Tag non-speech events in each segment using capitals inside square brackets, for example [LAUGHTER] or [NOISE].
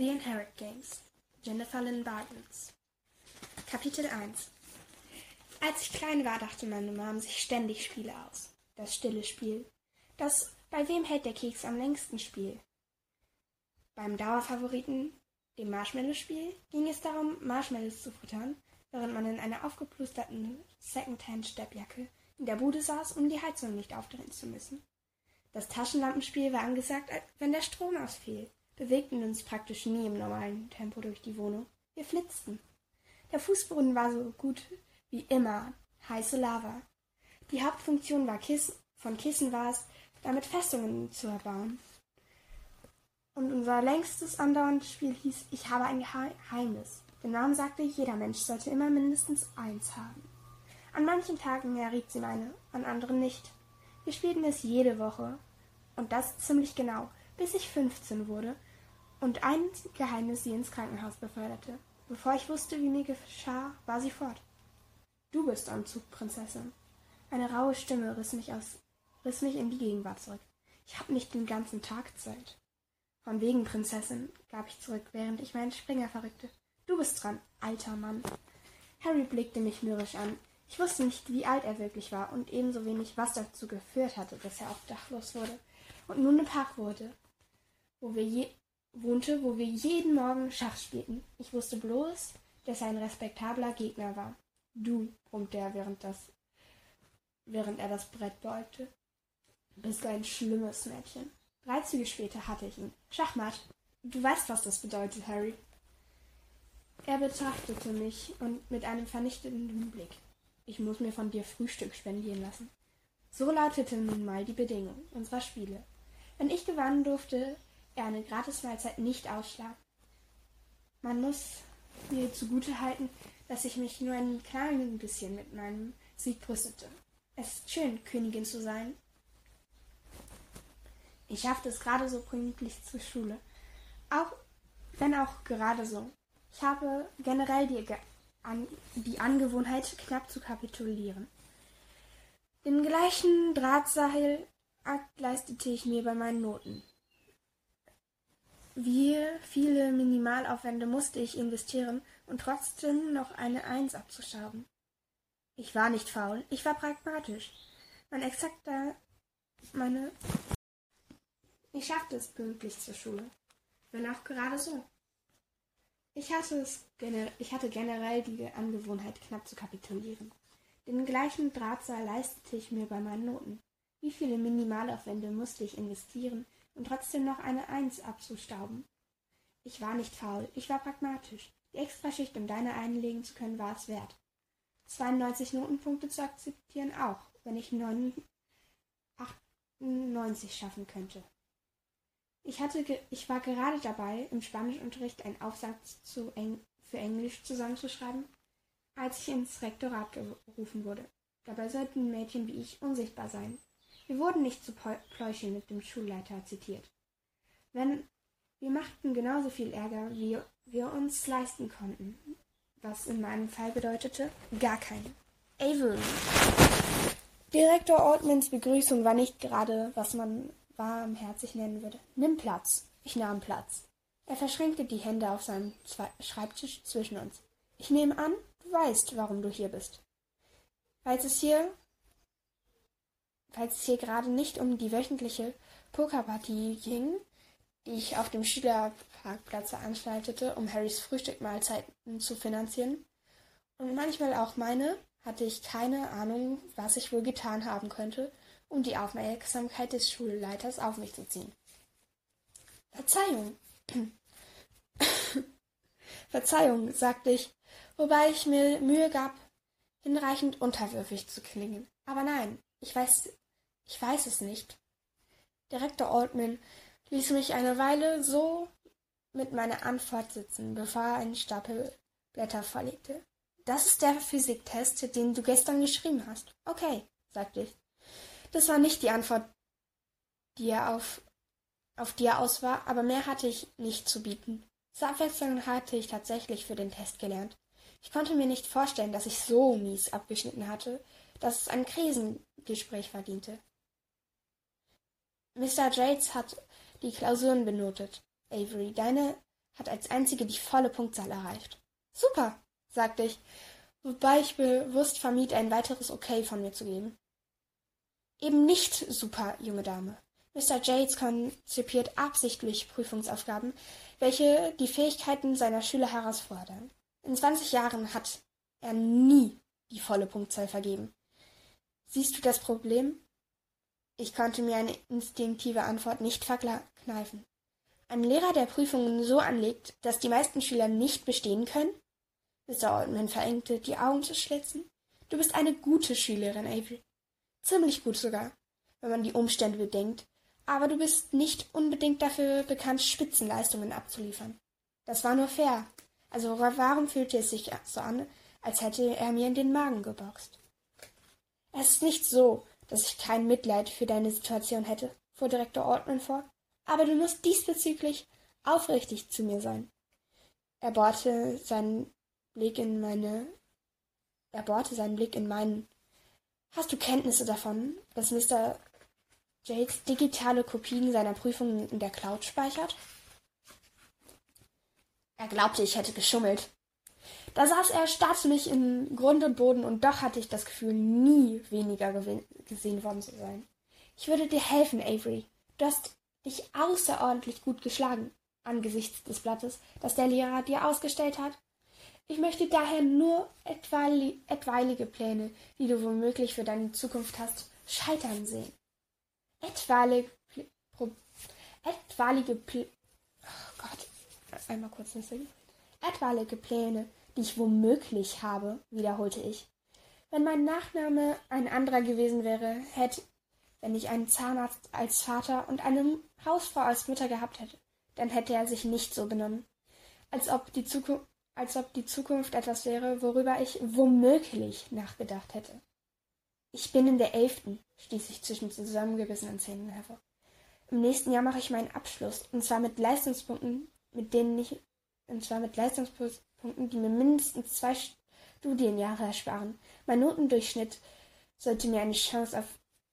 The Inherit Games. Jennifer Lynn Bartens. Kapitel 1 Als ich klein war, dachte meine Mom sich ständig Spiele aus. Das stille Spiel. Das Bei wem hält der Keks am längsten Spiel. Beim Dauerfavoriten, dem Marshmallow-Spiel, ging es darum, Marshmallows zu futtern, während man in einer aufgeplusterten Secondhand-Steppjacke in der Bude saß, um die Heizung nicht aufdrehen zu müssen. Das Taschenlampenspiel war angesagt, wenn der Strom ausfiel bewegten uns praktisch nie im normalen Tempo durch die Wohnung. Wir flitzten. Der Fußboden war so gut wie immer heiße Lava. Die Hauptfunktion war Kissen, von Kissen war es, damit Festungen zu erbauen. Und unser längstes andauerndes Spiel hieß Ich habe ein Geheimnis. Der Name sagte, jeder Mensch sollte immer mindestens eins haben. An manchen Tagen erriet sie meine, an anderen nicht. Wir spielten es jede Woche. Und das ziemlich genau, bis ich fünfzehn wurde und ein Geheimnis sie ins Krankenhaus beförderte. Bevor ich wusste, wie mir geschah, war sie fort. Du bist am Zug, Prinzessin. Eine raue Stimme riss mich, aus, riss mich in die Gegenwart zurück. Ich hab nicht den ganzen Tag Zeit. Von wegen, Prinzessin, gab ich zurück, während ich meinen Springer verrückte. Du bist dran, alter Mann. Harry blickte mich mürrisch an. Ich wusste nicht, wie alt er wirklich war und ebenso wenig, was dazu geführt hatte, dass er obdachlos wurde und nun im Park wurde, wo wir je wohnte, wo wir jeden Morgen Schach spielten. Ich wusste bloß, dass er ein respektabler Gegner war. Du, brummte er, während, das, während er das Brett beugte, bist ein schlimmes Mädchen. Drei Züge später hatte ich ihn. Schachmatt. Du weißt, was das bedeutet, Harry. Er betrachtete mich und mit einem vernichtenden Blick. Ich muss mir von dir Frühstück spendieren lassen. So lautete nun mal die Bedingung unserer Spiele. Wenn ich gewannen durfte, eine Gratismahlzeit nicht ausschlagen. Man muss mir zugute halten, dass ich mich nur ein kleines bisschen mit meinem Sieg brüstete. Es ist schön, Königin zu sein. Ich schaffte es gerade so pünktlich zur Schule. Auch wenn auch gerade so. Ich habe generell die, an, die Angewohnheit, knapp zu kapitulieren. Den gleichen Drahtseilakt leistete ich mir bei meinen Noten. Wie viele Minimalaufwände musste ich investieren, um trotzdem noch eine Eins abzuschrauben? Ich war nicht faul, ich war pragmatisch. Mein exakter, meine. Ich schaffte es pünktlich zur Schule, wenn auch gerade so. Ich hatte, es ich hatte generell die Angewohnheit, knapp zu kapitulieren. Den gleichen Drahtseil leistete ich mir bei meinen Noten. Wie viele Minimalaufwände musste ich investieren, und trotzdem noch eine Eins abzustauben. Ich war nicht faul, ich war pragmatisch. Die Extraschicht, um deine einlegen zu können, war es wert. 92 Notenpunkte zu akzeptieren auch, wenn ich 98 schaffen könnte. Ich, hatte ich war gerade dabei, im Spanischunterricht einen Aufsatz zu Eng für Englisch zusammenzuschreiben, als ich ins Rektorat gerufen wurde. Dabei sollten Mädchen wie ich unsichtbar sein. Wir wurden nicht zu Pläuschen mit dem Schulleiter zitiert. Wenn wir machten genauso viel Ärger, wie wir uns leisten konnten, was in meinem Fall bedeutete gar keinen. Avery. Direktor Altmans Begrüßung war nicht gerade, was man warmherzig nennen würde. Nimm Platz. Ich nahm Platz. Er verschränkte die Hände auf seinem Schreibtisch zwischen uns. Ich nehme an, du weißt, warum du hier bist. Falls es hier falls es hier gerade nicht um die wöchentliche Pokerpartie ging, die ich auf dem Schülerparkplatz veranstaltete, um Harrys Frühstückmahlzeiten zu finanzieren, und manchmal auch meine, hatte ich keine Ahnung, was ich wohl getan haben könnte, um die Aufmerksamkeit des Schulleiters auf mich zu ziehen. Verzeihung. [COUGHS] Verzeihung, sagte ich, wobei ich mir Mühe gab, hinreichend unterwürfig zu klingen. Aber nein, ich weiß, ich weiß es nicht. Direktor Altman ließ mich eine Weile so mit meiner Antwort sitzen, bevor er einen Stapel Blätter vorlegte. Das ist der Physiktest, den du gestern geschrieben hast. Okay, sagte ich. Das war nicht die Antwort, die er auf, auf die er aus war, aber mehr hatte ich nicht zu bieten. Zur Abwechslung hatte ich tatsächlich für den Test gelernt. Ich konnte mir nicht vorstellen, dass ich so mies abgeschnitten hatte, dass es ein Krisengespräch verdiente. Mr. Yates hat die Klausuren benotet. Avery, deine hat als einzige die volle Punktzahl erreicht. Super, sagte ich, wobei ich bewusst vermied, ein weiteres Okay von mir zu geben. Eben nicht super, junge Dame. Mr. Yates konzipiert absichtlich Prüfungsaufgaben, welche die Fähigkeiten seiner Schüler herausfordern. In zwanzig Jahren hat er nie die volle Punktzahl vergeben. Siehst du das Problem? Ich konnte mir eine instinktive Antwort nicht verkneifen. Ein Lehrer, der Prüfungen so anlegt, dass die meisten Schüler nicht bestehen können? Mr. Altman verengte die Augen zu schlitzen. Du bist eine gute Schülerin, Avery. Ziemlich gut sogar, wenn man die Umstände bedenkt, aber du bist nicht unbedingt dafür bekannt, Spitzenleistungen abzuliefern. Das war nur fair. Also warum fühlte es sich so an, als hätte er mir in den Magen geboxt? Es ist nicht so, dass ich kein Mitleid für deine Situation hätte, fuhr Direktor Altman fort, aber du musst diesbezüglich aufrichtig zu mir sein. Er bohrte seinen Blick in meine er bohrte seinen Blick in meinen. Hast du Kenntnisse davon, dass Mr. Yates digitale Kopien seiner Prüfungen in der Cloud speichert? Er glaubte, ich hätte geschummelt. Da saß er, starrte mich in Grund und Boden, und doch hatte ich das Gefühl, nie weniger gesehen worden zu sein. Ich würde dir helfen, Avery. Du hast dich außerordentlich gut geschlagen angesichts des Blattes, das der Lehrer dir ausgestellt hat. Ich möchte daher nur etwaige Pläne, die du womöglich für deine Zukunft hast, scheitern sehen. Etwaige, etwaige Pl oh Gott, einmal kurz. Etwaige Pläne, die ich womöglich habe, wiederholte ich. Wenn mein Nachname ein anderer gewesen wäre, hätte, wenn ich einen Zahnarzt als Vater und eine Hausfrau als Mutter gehabt hätte, dann hätte er sich nicht so benommen. Als ob die Zukunft als ob die Zukunft etwas wäre, worüber ich womöglich nachgedacht hätte. Ich bin in der elften, stieß ich zwischen zusammengebissenen Zähnen hervor. Im nächsten Jahr mache ich meinen Abschluss, und zwar mit Leistungspunkten, mit denen ich, und zwar mit Leistungspunkten, die mir mindestens zwei Studienjahre ersparen. Mein Notendurchschnitt sollte mir eine Chance auf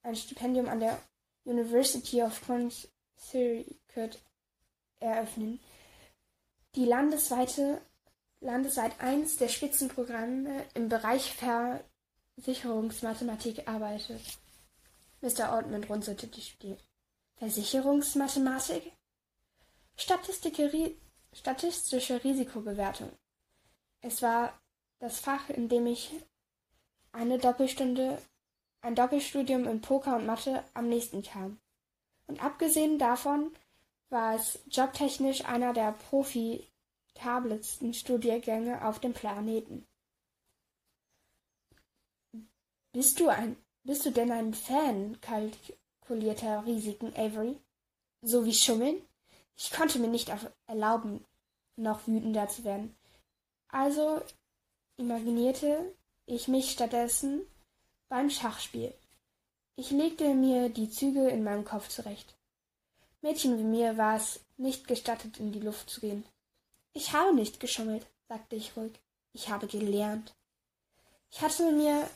ein Stipendium an der University of Connecticut eröffnen. Die landesweite landesweit eins der Spitzenprogramme im Bereich Versicherungsmathematik arbeitet. Mr. Altman runzelte die Stirn. Versicherungsmathematik? Statistische Risikobewertung. Es war das Fach, in dem ich eine Doppelstunde, ein Doppelstudium in Poker und Mathe am nächsten kam. Und abgesehen davon war es jobtechnisch einer der Profi profitabelsten Studiengänge auf dem Planeten. Bist du ein, bist du denn ein Fan kalkulierter Risiken, Avery? So wie Schummeln? Ich konnte mir nicht erlauben, noch wütender zu werden. Also imaginierte ich mich stattdessen beim Schachspiel. Ich legte mir die Züge in meinem Kopf zurecht. Mädchen wie mir war es nicht gestattet, in die Luft zu gehen. Ich habe nicht geschummelt, sagte ich ruhig. Ich habe gelernt. Ich hatte mir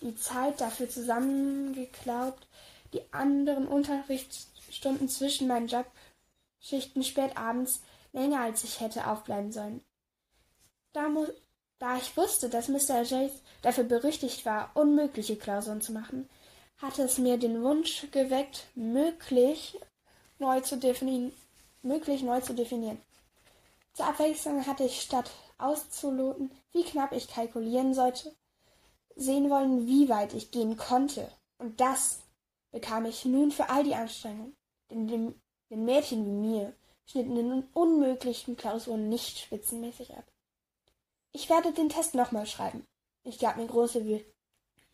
die Zeit dafür zusammengeklaubt, die anderen Unterrichtsstunden zwischen meinen Jobschichten spät abends länger als ich hätte aufbleiben sollen. Da, da ich wusste, dass Mr. Jace dafür berüchtigt war, unmögliche Klausuren zu machen, hatte es mir den Wunsch geweckt, möglich neu zu definieren. Möglich neu zu definieren. Zur Abwechslung hatte ich, statt auszuloten, wie knapp ich kalkulieren sollte, sehen wollen, wie weit ich gehen konnte. Und das bekam ich nun für all die Anstrengungen. Denn den Mädchen wie mir schnitten in unmöglichen Klausuren nicht spitzenmäßig ab. Ich werde den Test nochmal schreiben. Ich gab mir große,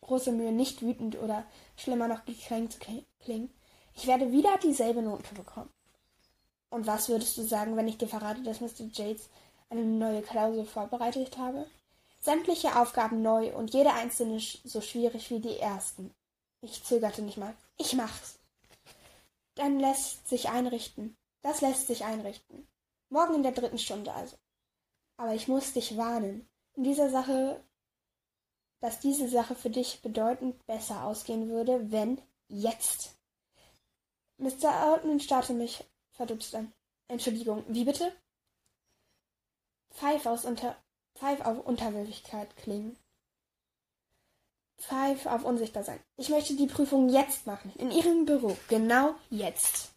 große Mühe, nicht wütend oder schlimmer noch gekränkt zu klingen. Ich werde wieder dieselbe Note bekommen. Und was würdest du sagen, wenn ich dir verrate, dass Mr. Yates eine neue Klausel vorbereitet habe? Sämtliche Aufgaben neu und jede einzelne so schwierig wie die ersten. Ich zögerte nicht mal. Ich mach's. Dann lässt sich einrichten. Das lässt sich einrichten. Morgen in der dritten Stunde also. Aber ich muss dich warnen. In dieser Sache, dass diese Sache für dich bedeutend besser ausgehen würde, wenn jetzt. Mr. Altman starrte mich verdutzt an. Entschuldigung, wie bitte? Pfeif, aus unter, Pfeif auf Unterwürfigkeit klingen. Pfeif auf unsichtbar sein. Ich möchte die Prüfung jetzt machen. In Ihrem Büro. Genau jetzt.